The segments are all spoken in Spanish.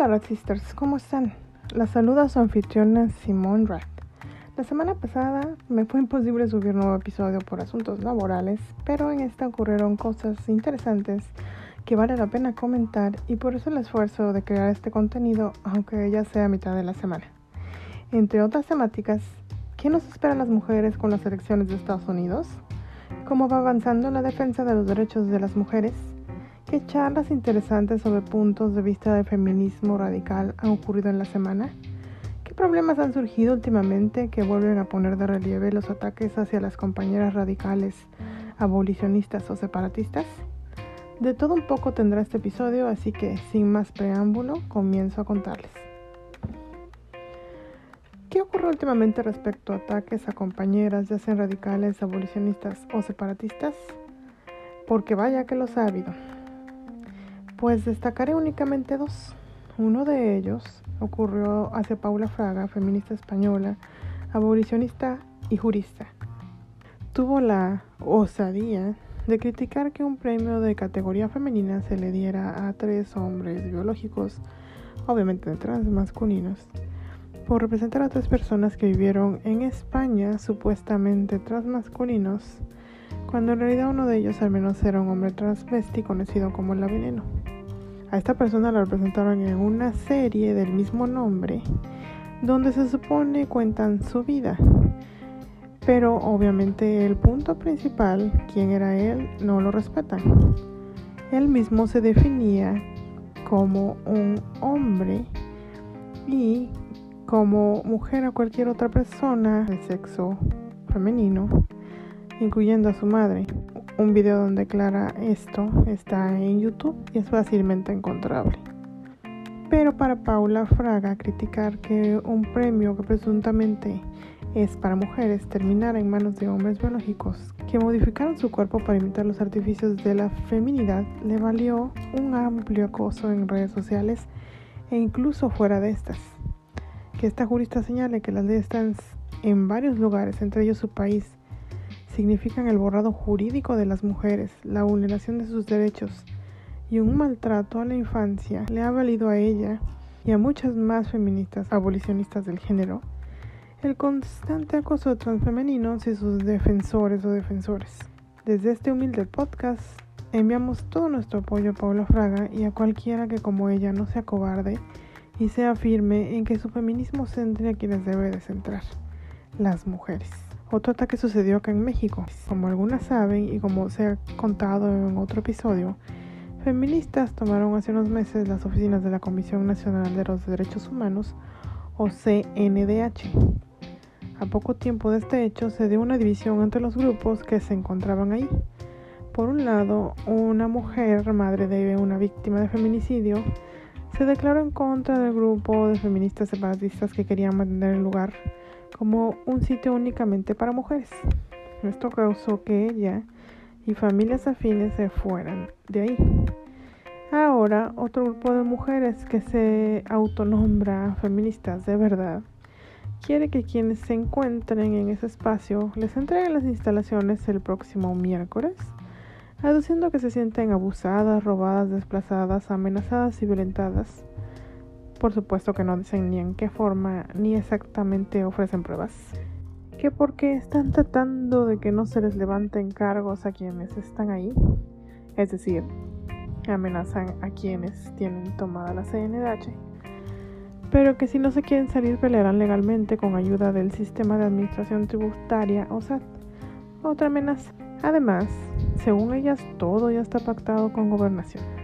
Hola Radsisters, ¿cómo están? La saluda su anfitriona Simone Rat. La semana pasada me fue imposible subir nuevo episodio por asuntos laborales, pero en esta ocurrieron cosas interesantes que vale la pena comentar y por eso el esfuerzo de crear este contenido, aunque ya sea a mitad de la semana. Entre otras temáticas, ¿qué nos espera a las mujeres con las elecciones de Estados Unidos? ¿Cómo va avanzando la defensa de los derechos de las mujeres? ¿Qué charlas interesantes sobre puntos de vista del feminismo radical han ocurrido en la semana? ¿Qué problemas han surgido últimamente que vuelven a poner de relieve los ataques hacia las compañeras radicales, abolicionistas o separatistas? De todo un poco tendrá este episodio, así que sin más preámbulo, comienzo a contarles. ¿Qué ocurre últimamente respecto a ataques a compañeras, ya sean radicales, abolicionistas o separatistas? Porque vaya que los ha habido. Pues destacaré únicamente dos. Uno de ellos ocurrió hacia Paula Fraga, feminista española, abolicionista y jurista. Tuvo la osadía de criticar que un premio de categoría femenina se le diera a tres hombres biológicos, obviamente transmasculinos, por representar a tres personas que vivieron en España supuestamente transmasculinos, cuando en realidad uno de ellos al menos era un hombre transvesti conocido como la veneno. A esta persona la representaron en una serie del mismo nombre, donde se supone cuentan su vida. Pero obviamente el punto principal, quién era él, no lo respetan. Él mismo se definía como un hombre y como mujer a cualquier otra persona de sexo femenino, incluyendo a su madre. Un video donde aclara esto está en YouTube y es fácilmente encontrable. Pero para Paula Fraga criticar que un premio que presuntamente es para mujeres terminara en manos de hombres biológicos que modificaron su cuerpo para imitar los artificios de la feminidad le valió un amplio acoso en redes sociales e incluso fuera de estas. Que esta jurista señale que las leyes están en varios lugares, entre ellos su país, significan el borrado jurídico de las mujeres, la vulneración de sus derechos y un maltrato a la infancia le ha valido a ella y a muchas más feministas abolicionistas del género el constante acoso de transfemeninos y sus defensores o defensores. Desde este humilde podcast enviamos todo nuestro apoyo a Paula Fraga y a cualquiera que como ella no sea cobarde y sea firme en que su feminismo centre a quienes debe de centrar, las mujeres. Otro ataque sucedió acá en México. Como algunas saben y como se ha contado en otro episodio, feministas tomaron hace unos meses las oficinas de la Comisión Nacional de los Derechos Humanos, o CNDH. A poco tiempo de este hecho se dio una división entre los grupos que se encontraban ahí. Por un lado, una mujer, madre de una víctima de feminicidio, se declaró en contra del grupo de feministas separatistas que querían mantener el lugar como un sitio únicamente para mujeres. Esto causó que ella y familias afines se fueran de ahí. Ahora, otro grupo de mujeres que se autonombra feministas de verdad quiere que quienes se encuentren en ese espacio les entreguen las instalaciones el próximo miércoles, aduciendo que se sienten abusadas, robadas, desplazadas, amenazadas y violentadas por supuesto que no dicen ni en qué forma ni exactamente ofrecen pruebas. Que porque están tratando de que no se les levanten cargos a quienes están ahí. Es decir, amenazan a quienes tienen tomada la CNDH. Pero que si no se quieren salir pelearán legalmente con ayuda del sistema de administración tributaria o SAT. Otra amenaza. Además, según ellas, todo ya está pactado con gobernación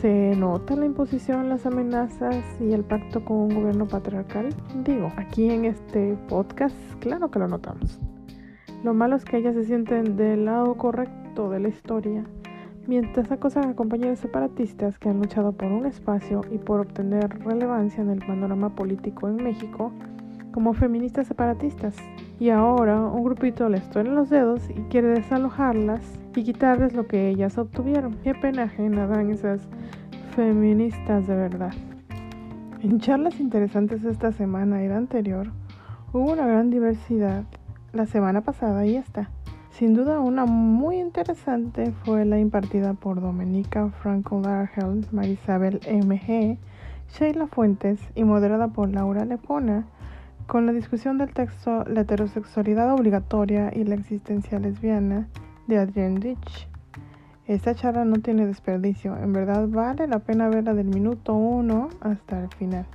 se nota la imposición, las amenazas y el pacto con un gobierno patriarcal? Digo, aquí en este podcast, claro que lo notamos. Lo malo es que ellas se sienten del lado correcto de la historia, mientras acosan a compañeros separatistas que han luchado por un espacio y por obtener relevancia en el panorama político en México como feministas separatistas. Y ahora un grupito les en los dedos y quiere desalojarlas y quitarles lo que ellas obtuvieron. Qué pena ajena dan esas feministas de verdad. En charlas interesantes esta semana y la anterior, hubo una gran diversidad la semana pasada y esta. Sin duda una muy interesante fue la impartida por Domenica Franco Dargel, Marisabel MG, Sheila Fuentes y moderada por Laura Lepona, con la discusión del texto La heterosexualidad obligatoria y la existencia lesbiana de Adrienne Ditch. Esta charla no tiene desperdicio, en verdad vale la pena verla del minuto 1 hasta el final.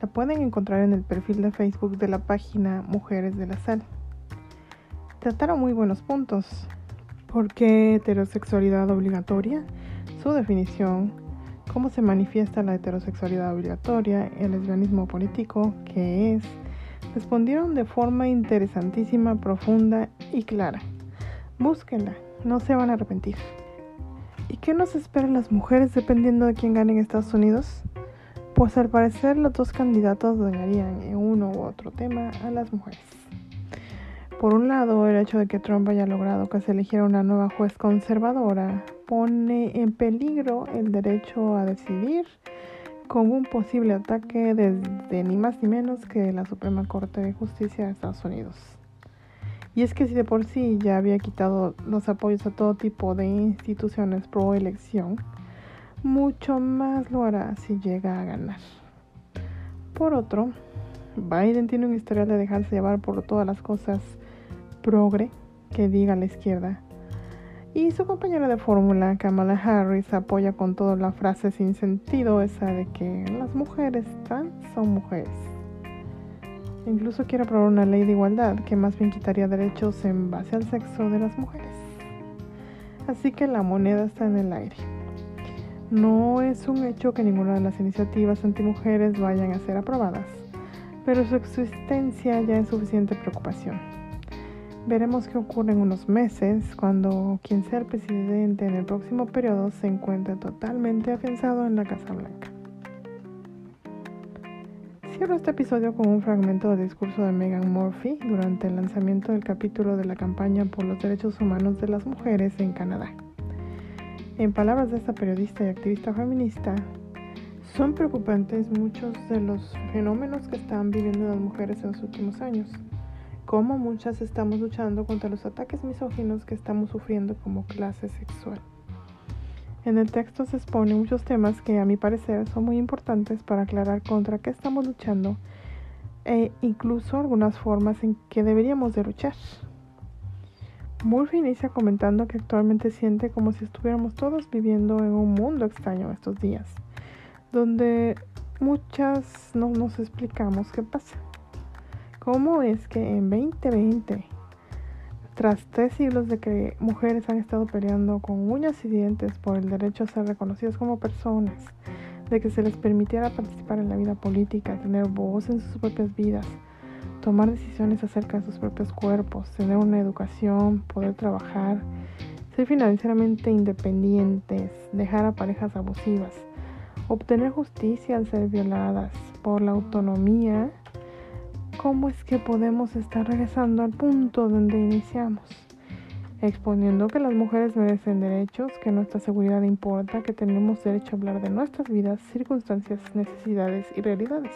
La pueden encontrar en el perfil de Facebook de la página Mujeres de la Sal. Trataron muy buenos puntos. ¿Por qué heterosexualidad obligatoria? Su definición, cómo se manifiesta la heterosexualidad obligatoria, el lesbianismo político, qué es, respondieron de forma interesantísima, profunda y clara. Búsquenla, no se van a arrepentir. ¿Y qué nos esperan las mujeres dependiendo de quién gane en Estados Unidos? Pues al parecer los dos candidatos dañarían en uno u otro tema a las mujeres. Por un lado, el hecho de que Trump haya logrado que se eligiera una nueva juez conservadora pone en peligro el derecho a decidir con un posible ataque desde ni más ni menos que la Suprema Corte de Justicia de Estados Unidos. Y es que si de por sí ya había quitado los apoyos a todo tipo de instituciones pro elección, mucho más lo hará si llega a ganar. Por otro, Biden tiene un historial de dejarse llevar por todas las cosas progre que diga la izquierda. Y su compañera de fórmula, Kamala Harris, apoya con toda la frase sin sentido esa de que las mujeres trans son mujeres. Incluso quiere aprobar una ley de igualdad que más bien quitaría derechos en base al sexo de las mujeres. Así que la moneda está en el aire. No es un hecho que ninguna de las iniciativas antimujeres vayan a ser aprobadas, pero su existencia ya es suficiente preocupación. Veremos qué ocurre en unos meses cuando quien sea el presidente en el próximo periodo se encuentre totalmente afianzado en la Casa Blanca. Cierro este episodio con un fragmento del discurso de Megan Murphy durante el lanzamiento del capítulo de la campaña por los derechos humanos de las mujeres en Canadá. En palabras de esta periodista y activista feminista, son preocupantes muchos de los fenómenos que están viviendo las mujeres en los últimos años cómo muchas estamos luchando contra los ataques misóginos que estamos sufriendo como clase sexual. En el texto se exponen muchos temas que a mi parecer son muy importantes para aclarar contra qué estamos luchando e incluso algunas formas en que deberíamos de luchar. Murphy inicia comentando que actualmente siente como si estuviéramos todos viviendo en un mundo extraño estos días, donde muchas no nos explicamos qué pasa. ¿Cómo es que en 2020, tras tres siglos de que mujeres han estado peleando con uñas y dientes por el derecho a ser reconocidas como personas, de que se les permitiera participar en la vida política, tener voz en sus propias vidas, tomar decisiones acerca de sus propios cuerpos, tener una educación, poder trabajar, ser financieramente independientes, dejar a parejas abusivas, obtener justicia al ser violadas por la autonomía cómo es que podemos estar regresando al punto donde iniciamos, exponiendo que las mujeres merecen derechos, que nuestra seguridad importa, que tenemos derecho a hablar de nuestras vidas, circunstancias, necesidades y realidades.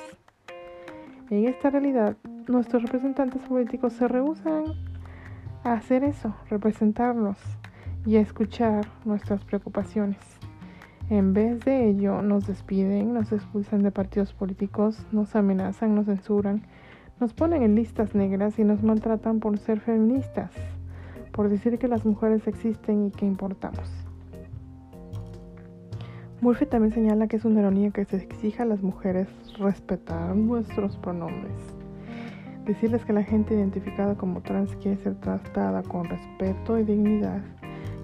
En esta realidad, nuestros representantes políticos se rehusan a hacer eso, representarnos y escuchar nuestras preocupaciones. En vez de ello, nos despiden, nos expulsan de partidos políticos, nos amenazan, nos censuran, nos ponen en listas negras y nos maltratan por ser feministas, por decir que las mujeres existen y que importamos. Murphy también señala que es una ironía que se exija a las mujeres respetar nuestros pronombres. Decirles que la gente identificada como trans quiere ser tratada con respeto y dignidad,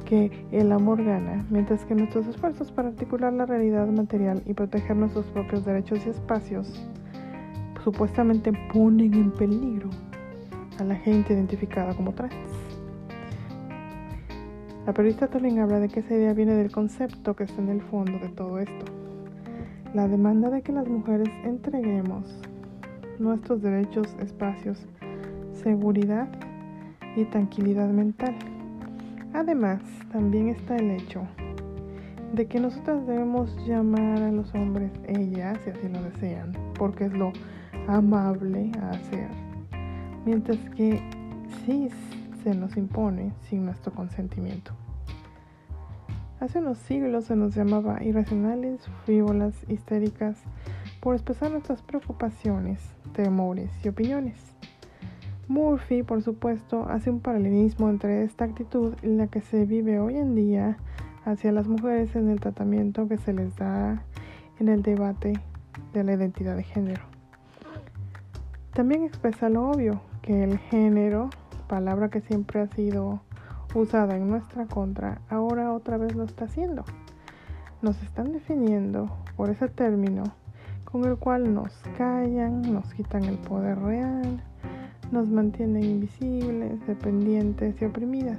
que el amor gana, mientras que nuestros esfuerzos para articular la realidad material y proteger nuestros propios derechos y espacios supuestamente ponen en peligro a la gente identificada como trans. La periodista también habla de que esa idea viene del concepto que está en el fondo de todo esto. La demanda de que las mujeres entreguemos nuestros derechos, espacios, seguridad y tranquilidad mental. Además, también está el hecho de que nosotras debemos llamar a los hombres ellas, si así lo desean, porque es lo amable a hacer, mientras que sí se nos impone sin nuestro consentimiento. Hace unos siglos se nos llamaba irracionales, frívolas, histéricas por expresar nuestras preocupaciones, temores y opiniones. Murphy, por supuesto, hace un paralelismo entre esta actitud y la que se vive hoy en día hacia las mujeres en el tratamiento que se les da en el debate de la identidad de género. También expresa lo obvio, que el género, palabra que siempre ha sido usada en nuestra contra, ahora otra vez lo está haciendo. Nos están definiendo por ese término con el cual nos callan, nos quitan el poder real, nos mantienen invisibles, dependientes y oprimidas.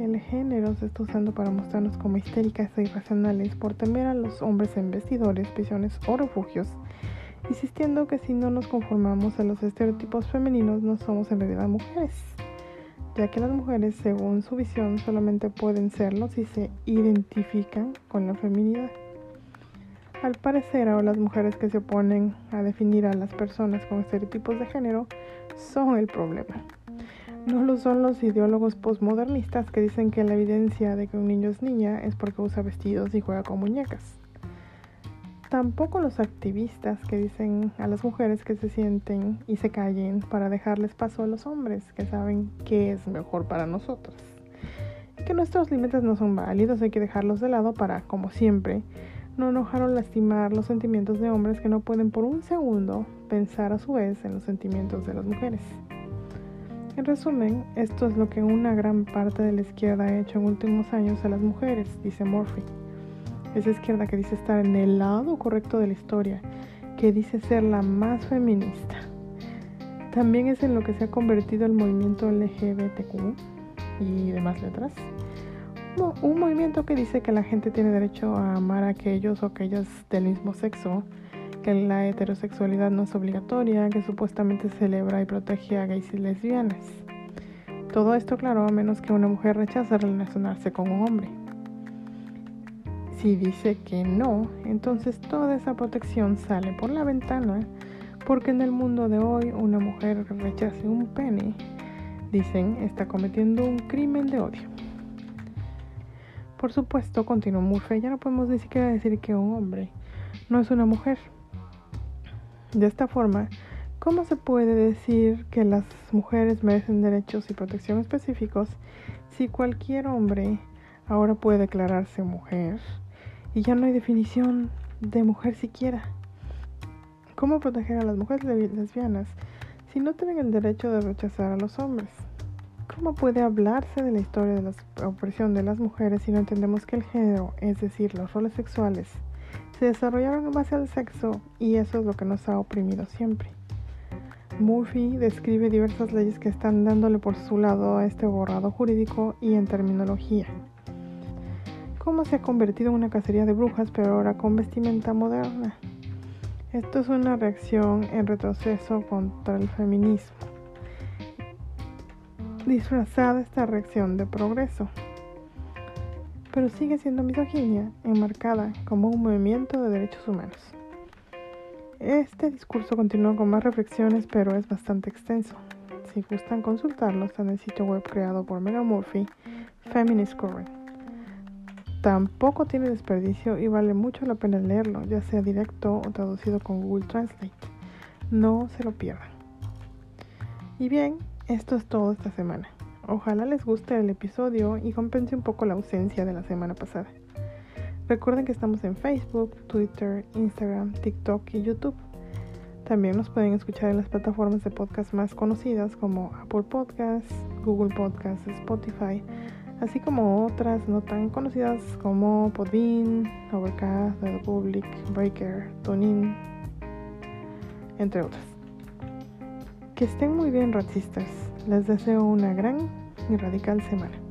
El género se está usando para mostrarnos como histéricas e irracionales por temer a los hombres en vestidores, prisiones o refugios, insistiendo que si no nos conformamos a los estereotipos femeninos no somos en realidad mujeres, ya que las mujeres, según su visión, solamente pueden serlo si se identifican con la feminidad. Al parecer, ahora las mujeres que se oponen a definir a las personas con estereotipos de género son el problema. No lo son los ideólogos postmodernistas que dicen que la evidencia de que un niño es niña es porque usa vestidos y juega con muñecas. Tampoco los activistas que dicen a las mujeres que se sienten y se callen para dejarles paso a los hombres que saben qué es mejor para nosotros. Que nuestros límites no son válidos, hay que dejarlos de lado para, como siempre, no enojar o lastimar los sentimientos de hombres que no pueden por un segundo pensar a su vez en los sentimientos de las mujeres. En resumen, esto es lo que una gran parte de la izquierda ha hecho en últimos años a las mujeres, dice Murphy. Esa izquierda que dice estar en el lado correcto de la historia, que dice ser la más feminista. También es en lo que se ha convertido el movimiento LGBTQ y demás letras un movimiento que dice que la gente tiene derecho a amar a aquellos o aquellas del mismo sexo, que la heterosexualidad no es obligatoria, que supuestamente celebra y protege a gays y lesbianas. Todo esto, claro, a menos que una mujer rechace relacionarse con un hombre. Si dice que no, entonces toda esa protección sale por la ventana, porque en el mundo de hoy una mujer rechace un pene, dicen, está cometiendo un crimen de odio. Por supuesto, continuó Murphy, ya no podemos ni siquiera decir que un hombre no es una mujer. De esta forma, ¿cómo se puede decir que las mujeres merecen derechos y protección específicos si cualquier hombre ahora puede declararse mujer y ya no hay definición de mujer siquiera? ¿Cómo proteger a las mujeres lesbianas si no tienen el derecho de rechazar a los hombres? ¿Cómo puede hablarse de la historia de la opresión de las mujeres si no entendemos que el género, es decir, los roles sexuales, se desarrollaron en base al sexo y eso es lo que nos ha oprimido siempre? Murphy describe diversas leyes que están dándole por su lado a este borrado jurídico y en terminología. ¿Cómo se ha convertido en una cacería de brujas pero ahora con vestimenta moderna? Esto es una reacción en retroceso contra el feminismo disfrazada esta reacción de progreso, pero sigue siendo misoginia enmarcada como un movimiento de derechos humanos. Este discurso continúa con más reflexiones, pero es bastante extenso. Si gustan consultarlo, está en el sitio web creado por Megan Murphy, Feminist Current. Tampoco tiene desperdicio y vale mucho la pena leerlo, ya sea directo o traducido con Google Translate. No se lo pierdan. Y bien, esto es todo esta semana. Ojalá les guste el episodio y compense un poco la ausencia de la semana pasada. Recuerden que estamos en Facebook, Twitter, Instagram, TikTok y YouTube. También nos pueden escuchar en las plataformas de podcast más conocidas como Apple Podcasts, Google Podcasts, Spotify, así como otras no tan conocidas como Podbean, Overcast, The Public, Breaker, TuneIn, entre otras. Que estén muy bien racistas. Les deseo una gran y radical semana.